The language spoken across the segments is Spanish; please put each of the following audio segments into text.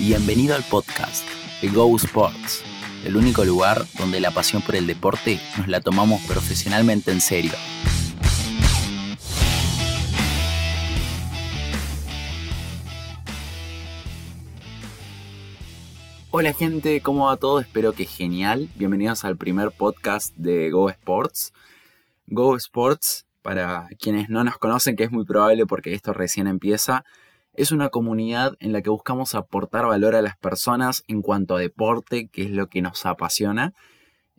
Bienvenido al podcast de Go Sports, el único lugar donde la pasión por el deporte nos la tomamos profesionalmente en serio. Hola gente, ¿cómo va todo? Espero que genial. Bienvenidos al primer podcast de Go Sports. Go Sports, para quienes no nos conocen, que es muy probable porque esto recién empieza, es una comunidad en la que buscamos aportar valor a las personas en cuanto a deporte, que es lo que nos apasiona.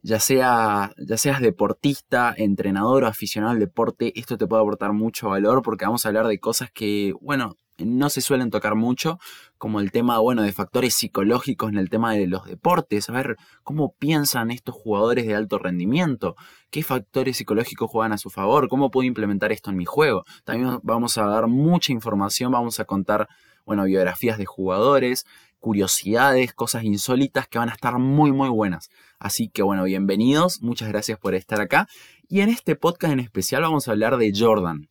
Ya, sea, ya seas deportista, entrenador o aficionado al deporte, esto te puede aportar mucho valor porque vamos a hablar de cosas que, bueno, no se suelen tocar mucho, como el tema, bueno, de factores psicológicos en el tema de los deportes, a ver cómo piensan estos jugadores de alto rendimiento, qué factores psicológicos juegan a su favor, cómo puedo implementar esto en mi juego. También vamos a dar mucha información, vamos a contar, bueno, biografías de jugadores, curiosidades, cosas insólitas que van a estar muy, muy buenas. Así que, bueno, bienvenidos, muchas gracias por estar acá. Y en este podcast en especial vamos a hablar de Jordan.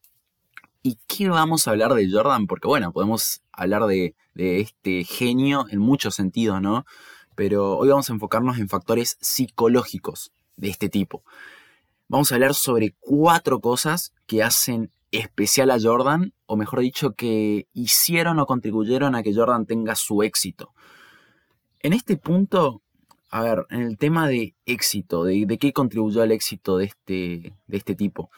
¿Y qué vamos a hablar de Jordan? Porque bueno, podemos hablar de, este genio en muchos sentidos, ¿no? Pero hoy vamos a enfocarnos en factores psicológicos de este tipo. Vamos a hablar sobre cuatro cosas que hacen especial a Jordan, o mejor dicho, que hicieron o contribuyeron a que Jordan tenga su éxito. En este punto, a ver, en el tema de éxito, de, de qué contribuyó al éxito de este, de este tipo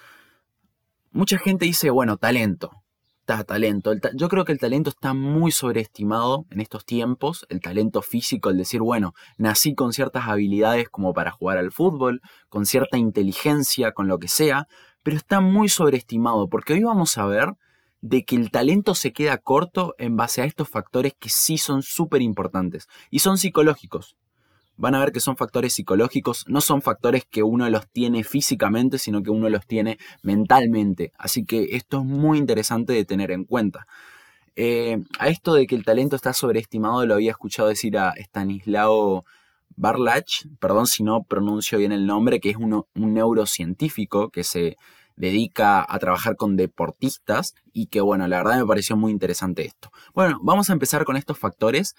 mucha gente dice, bueno, talento. Está talento. yo creo que el talento está muy sobreestimado en estos tiempos. El talento físico, el decir, bueno, nací con ciertas habilidades como para jugar al fútbol, con cierta inteligencia, con lo que sea, pero está muy sobreestimado porque hoy vamos a ver de que el talento se queda corto en base a estos factores que sí son súper importantes y son psicológicos van a ver que son factores psicológicos, no son factores que uno los tiene físicamente, sino que uno los tiene mentalmente. Así que esto es muy interesante de tener en cuenta. Eh, a esto de que el talento está sobreestimado lo había escuchado decir a Stanislao Barlach, perdón si no pronuncio bien el nombre, que es un neurocientífico que se dedica a trabajar con deportistas y que bueno, la verdad me pareció muy interesante esto. Bueno, vamos a empezar con estos factores.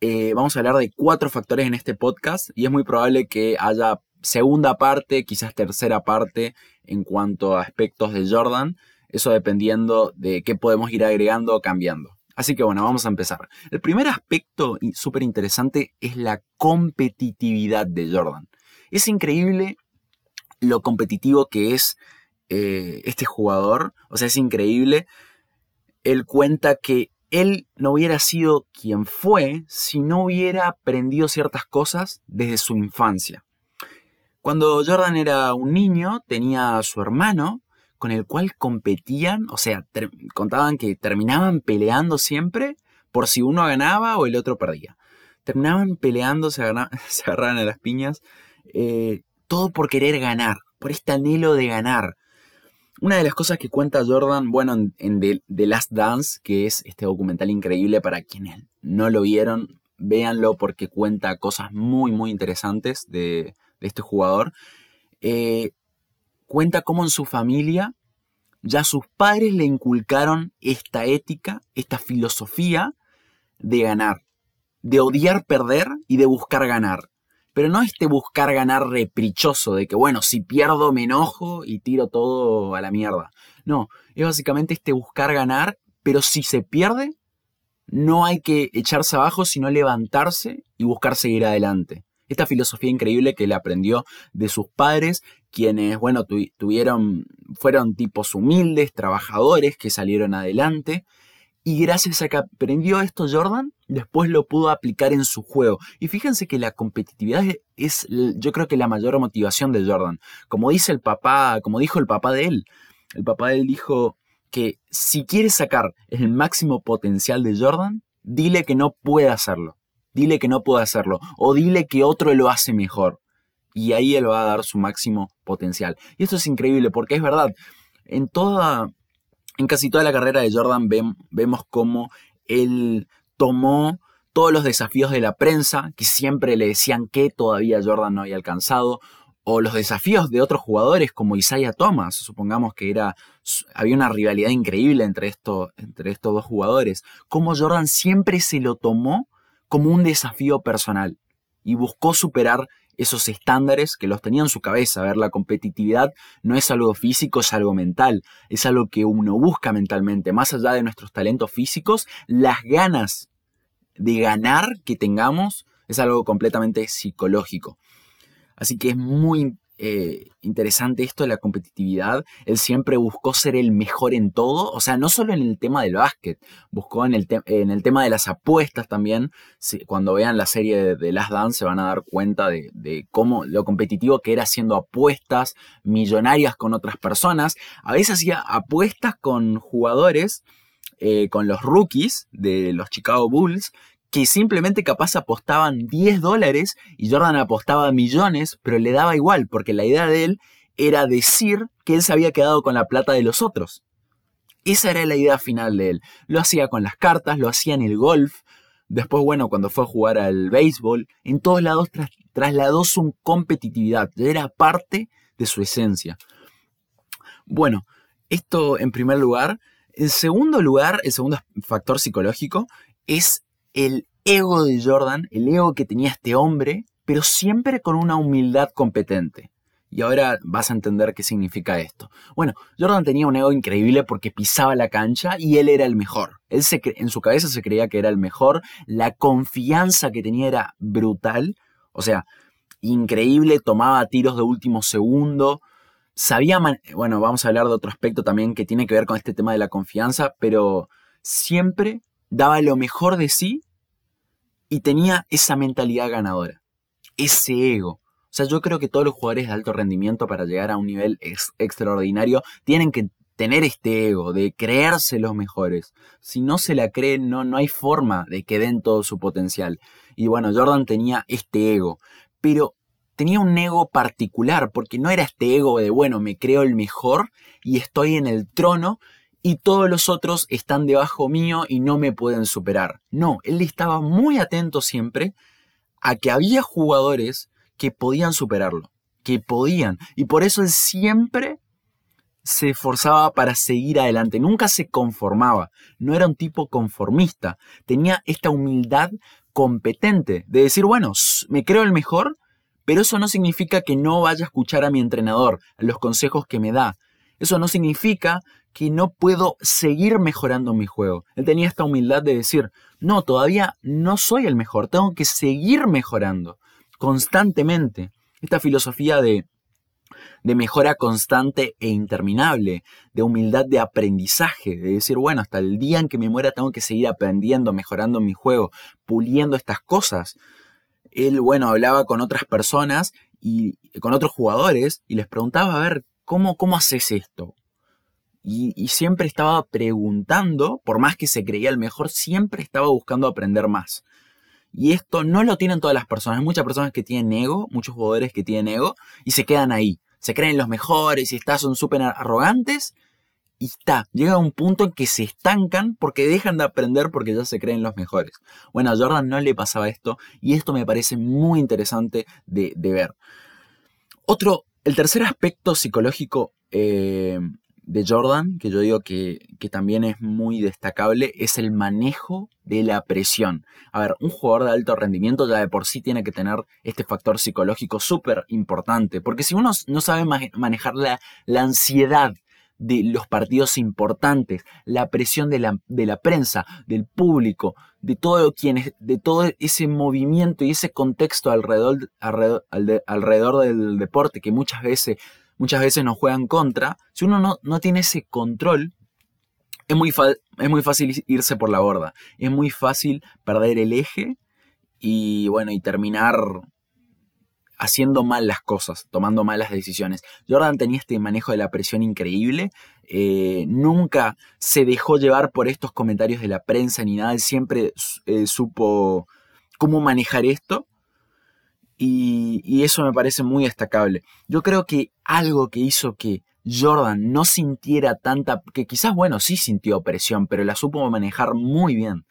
Eh, vamos a hablar de cuatro factores en este podcast y es muy probable que haya segunda parte, quizás tercera parte en cuanto a aspectos de Jordan, eso dependiendo de qué podemos ir agregando o cambiando. Así que bueno, vamos a empezar. El primer aspecto súper interesante es la competitividad de Jordan. Es increíble lo competitivo que es eh, este jugador, o sea, es increíble. Él cuenta que él no hubiera sido quien fue si no hubiera aprendido ciertas cosas desde su infancia. Cuando Jordan era un niño, tenía a su hermano con el cual competían, o sea, contaban que terminaban peleando siempre por si uno ganaba o el otro perdía. Terminaban peleando, se, agarraban a las piñas, eh, todo por querer ganar, por este anhelo de ganar. Una de las cosas que cuenta Jordan, bueno, en, The, Last Dance, que es este documental increíble para quienes no lo vieron, véanlo porque cuenta cosas muy, muy interesantes de, este jugador. Eh, cuenta cómo en su familia ya sus padres le inculcaron esta ética, esta filosofía de ganar, de odiar perder y de buscar ganar pero no este buscar ganar reprichoso de que, bueno, si pierdo me enojo y tiro todo a la mierda. No, es básicamente este buscar ganar, pero si se pierde, no hay que echarse abajo, sino levantarse y buscar seguir adelante. Esta filosofía increíble que le aprendió de sus padres, quienes, bueno, tuvieron, fueron tipos humildes, trabajadores que salieron adelante y gracias a que aprendió esto Jordan, después lo pudo aplicar en su juego. Y fíjense que la competitividad es, yo creo que la mayor motivación de Jordan. Como dice el papá, como dijo el papá de él, el papá de él dijo que si quieres sacar el máximo potencial de Jordan, dile que no puede hacerlo. Dile que no puede hacerlo. O dile que otro lo hace mejor. Y ahí él va a dar su máximo potencial. Y esto es increíble porque es verdad. En toda, en casi toda la carrera de Jordan vemos cómo él tomó todos los desafíos de la prensa, que siempre le decían que todavía Jordan no había alcanzado, o los desafíos de otros jugadores como Isaiah Thomas, supongamos que era había una rivalidad increíble entre, entre estos dos jugadores, como Jordan siempre se lo tomó como un desafío personal y buscó superar esos estándares que los tenía en su cabeza. A ver, la competitividad no es algo físico, es algo mental, es algo que uno busca mentalmente. Más allá de nuestros talentos físicos, las ganas de ganar que tengamos es algo completamente psicológico. Así que es muy eh, interesante esto de la competitividad. Él siempre buscó ser el mejor en todo, o sea, no solo en el tema del básquet, buscó en el, en el tema de las apuestas también. cuando vean la serie de, The Last Dance se van a dar cuenta de, cómo lo competitivo que era haciendo apuestas millonarias con otras personas. A veces hacía apuestas con jugadores, eh, con los rookies de los Chicago Bulls, que simplemente capaz apostaban 10 dólares y Jordan apostaba millones, pero le daba igual, porque la idea de él era decir que él se había quedado con la plata de los otros. Esa era la idea final de él. Lo hacía con las cartas, lo hacía en el golf. Después, bueno, cuando fue a jugar al béisbol, en todos lados trasladó su competitividad. Era parte de su esencia. Bueno, esto en primer lugar. En segundo lugar, el segundo factor psicológico es el ego de Jordan, el ego que tenía este hombre, pero siempre con una humildad competente. Y ahora vas a entender qué significa esto. Bueno, Jordan tenía un ego increíble porque pisaba la cancha y él era el mejor. Él en su cabeza se creía que era el mejor. La confianza que tenía era brutal. O sea, increíble, tomaba tiros de último segundo. Sabía, bueno, vamos a hablar de otro aspecto también que tiene que ver con este tema de la confianza, pero siempre daba lo mejor de sí y tenía esa mentalidad ganadora, ese ego. O sea, yo creo que todos los jugadores de alto rendimiento para llegar a un nivel extraordinario tienen que tener este ego, de creerse los mejores. Si no se la creen, no, no hay forma de que den todo su potencial. Y bueno, Jordan tenía este ego, pero tenía un ego particular, porque no era este ego de, bueno, me creo el mejor y estoy en el trono y todos los otros están debajo mío y no me pueden superar. No, él estaba muy atento siempre a que había jugadores que podían superarlo, que podían. Y por eso él siempre se esforzaba para seguir adelante, nunca se conformaba, no era un tipo conformista, tenía esta humildad competente de decir, bueno, me creo el mejor, pero eso no significa que no vaya a escuchar a mi entrenador, a los consejos que me da. Eso no significa que no puedo seguir mejorando mi juego. Él tenía esta humildad de decir, no, todavía no soy el mejor, tengo que seguir mejorando constantemente. Esta filosofía de, de mejora constante e interminable, de humildad de aprendizaje, de decir, bueno, hasta el día en que me muera tengo que seguir aprendiendo, mejorando mi juego, puliendo estas cosas. Él, bueno, hablaba con otras personas y con otros jugadores y les preguntaba, a ver, ¿cómo, cómo haces esto? Y, siempre estaba preguntando, por más que se creía el mejor, siempre estaba buscando aprender más. Y esto no lo tienen todas las personas. Hay muchas personas que tienen ego, muchos jugadores que tienen ego, y se quedan ahí. Se creen los mejores y está, son súper arrogantes. Y está, llega a un punto en que se estancan porque dejan de aprender porque ya se creen los mejores. Bueno, a Jordan no le pasaba esto y esto me parece muy interesante de, ver. Otro, el tercer aspecto psicológico eh, de Jordan, que yo digo que, también es muy destacable, es el manejo de la presión. A ver, un jugador de alto rendimiento ya de por sí tiene que tener este factor psicológico súper importante, porque si uno no sabe manejar la, ansiedad de los partidos importantes, la presión de la, de la prensa, del público, de todo, quienes, de todo ese movimiento y ese contexto alrededor, alrededor, alrededor del deporte que muchas veces muchas veces nos juegan contra, si uno no, no tiene ese control, es muy, es muy fácil irse por la borda, es muy fácil perder el eje y bueno, y terminar haciendo mal las cosas, tomando malas decisiones. Jordan tenía este manejo de la presión increíble, eh, nunca se dejó llevar por estos comentarios de la prensa ni nada, él siempre eh, supo cómo manejar esto y, eso me parece muy destacable. Yo creo que algo que hizo que Jordan no sintiera tanta, que quizás, bueno, sí sintió presión, pero la supo manejar muy bien.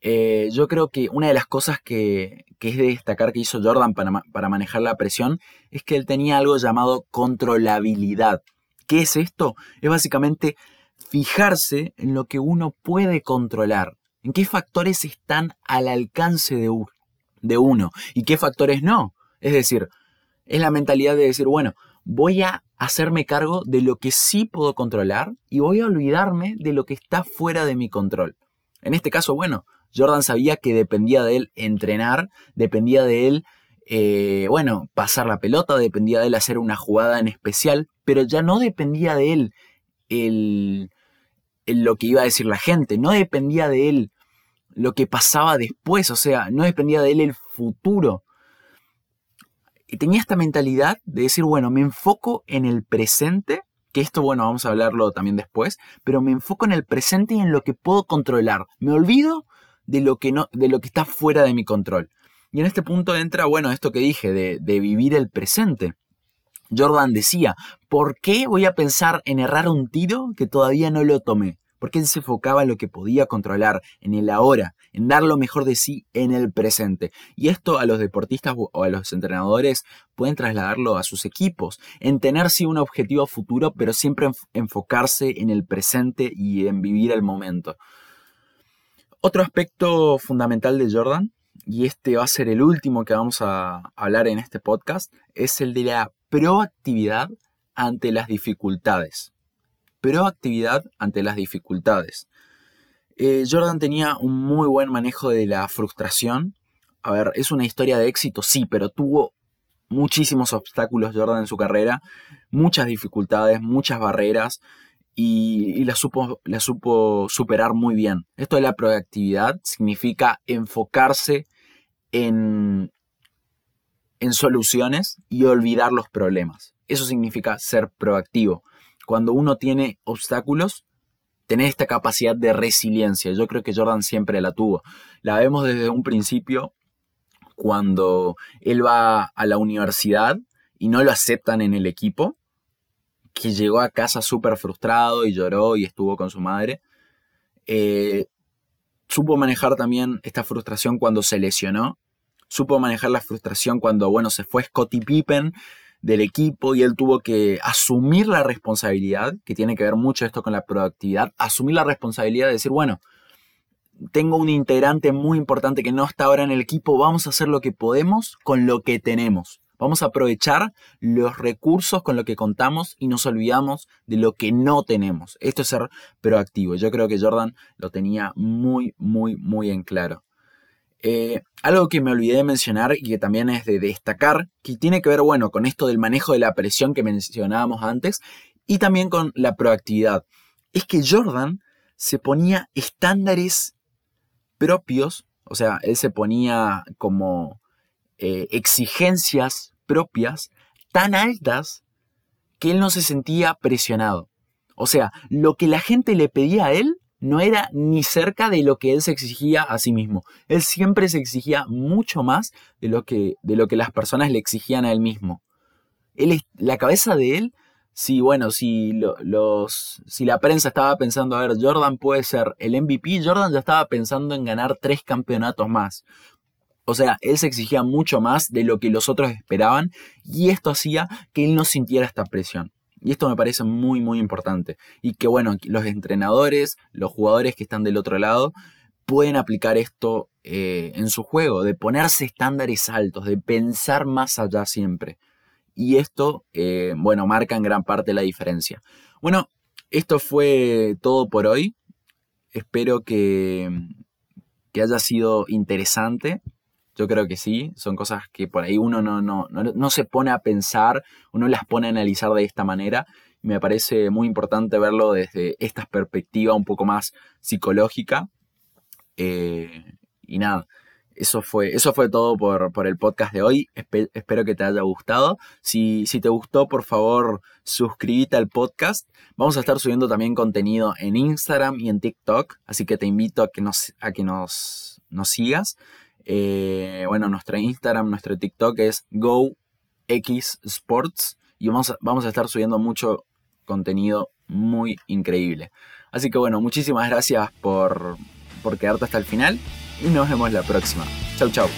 Eh, yo creo que una de las cosas que, es de destacar que hizo Jordan para, para manejar la presión es que él tenía algo llamado controlabilidad. ¿Qué es esto? Es básicamente fijarse en lo que uno puede controlar, en qué factores están al alcance de, de uno y qué factores no. Es decir, es la mentalidad de decir, bueno, voy a hacerme cargo de lo que sí puedo controlar y voy a olvidarme de lo que está fuera de mi control. En este caso, bueno, Jordan sabía que dependía de él entrenar, dependía de él, eh, bueno, pasar la pelota, dependía de él hacer una jugada en especial, pero ya no dependía de él el, lo que iba a decir la gente, no dependía de él lo que pasaba después, o sea, no dependía de él el futuro. Y tenía esta mentalidad de decir, bueno, me enfoco en el presente, esto, bueno, vamos a hablarlo también después, pero me enfoco en el presente y en lo que puedo controlar. Me olvido de lo que, no, de lo que está fuera de mi control. Y en este punto entra, bueno, esto que dije, de, de vivir el presente. Jordan decía, ¿por qué voy a pensar en errar un tiro que todavía no lo tomé? Porque él se enfocaba en lo que podía controlar, en el ahora, en dar lo mejor de sí en el presente. Y esto a los deportistas o a los entrenadores pueden trasladarlo a sus equipos, en tener sí un objetivo futuro, pero siempre enfocarse en el presente y en vivir el momento. Otro aspecto fundamental de Jordan, y este va a ser el último que vamos a hablar en este podcast, es el de la proactividad ante las dificultades. Proactividad ante las dificultades. Eh, Jordan tenía un muy buen manejo de la frustración. A ver, es una historia de éxito, sí, pero tuvo muchísimos obstáculos Jordan en su carrera, muchas dificultades, muchas barreras y, la, supo, la supo superar muy bien. Esto de la proactividad significa enfocarse en, en soluciones y olvidar los problemas. Eso significa ser proactivo. Cuando uno tiene obstáculos, tener esta capacidad de resiliencia. Yo creo que Jordan siempre la tuvo. La vemos desde un principio cuando él va a la universidad y no lo aceptan en el equipo que llegó a casa súper frustrado y lloró y estuvo con su madre. Eh, supo manejar también esta frustración cuando se lesionó. Supo manejar la frustración cuando, bueno, se fue Scottie Pippen del equipo y él tuvo que asumir la responsabilidad, que tiene que ver mucho esto con la proactividad, asumir la responsabilidad de decir, bueno, tengo un integrante muy importante que no está ahora en el equipo, vamos a hacer lo que podemos con lo que tenemos. Vamos a aprovechar los recursos con los que contamos y nos olvidamos de lo que no tenemos. Esto es ser proactivo. Yo creo que Jordan lo tenía muy, muy, muy en claro. Eh, algo que me olvidé de mencionar y que también es de destacar, que tiene que ver, bueno, con esto del manejo de la presión que mencionábamos antes y también con la proactividad, es que Jordan se ponía estándares propios, o sea, él se ponía como eh, exigencias propias tan altas que él no se sentía presionado. O sea, lo que la gente le pedía a él no era ni cerca de lo que él se exigía a sí mismo. Él siempre se exigía mucho más de lo que, de lo que las personas le exigían a él mismo. Él, la cabeza de él, si bueno, si, los, si la prensa estaba pensando, a ver, Jordan puede ser el MVP, Jordan ya estaba pensando en ganar tres campeonatos más. O sea, él se exigía mucho más de lo que los otros esperaban y esto hacía que él no sintiera esta presión. Y esto me parece muy, muy importante. Y que bueno, los entrenadores, los jugadores que están del otro lado, pueden aplicar esto eh, en su juego, de ponerse estándares altos, de pensar más allá siempre. Y esto, eh, bueno, marca en gran parte la diferencia. Bueno, esto fue todo por hoy. Espero que, que haya sido interesante. Yo creo que sí, son cosas que por ahí uno no, no, no, se pone a pensar, uno las pone a analizar de esta manera. Y me parece muy importante verlo desde esta perspectiva un poco más psicológica. Eh, y nada, eso fue, eso fue todo por, el podcast de hoy. espero que te haya gustado. Si, si, te gustó, por favor, suscríbete al podcast. Vamos a estar subiendo también contenido en Instagram y en TikTok. Así que te invito a que nos, a que nos, nos sigas. Eh, bueno, nuestro Instagram, nuestro TikTok es GoXSports y vamos a, vamos a estar subiendo mucho contenido muy increíble. Así que bueno, muchísimas gracias por, por quedarte hasta el final y nos vemos la próxima. Chau chau.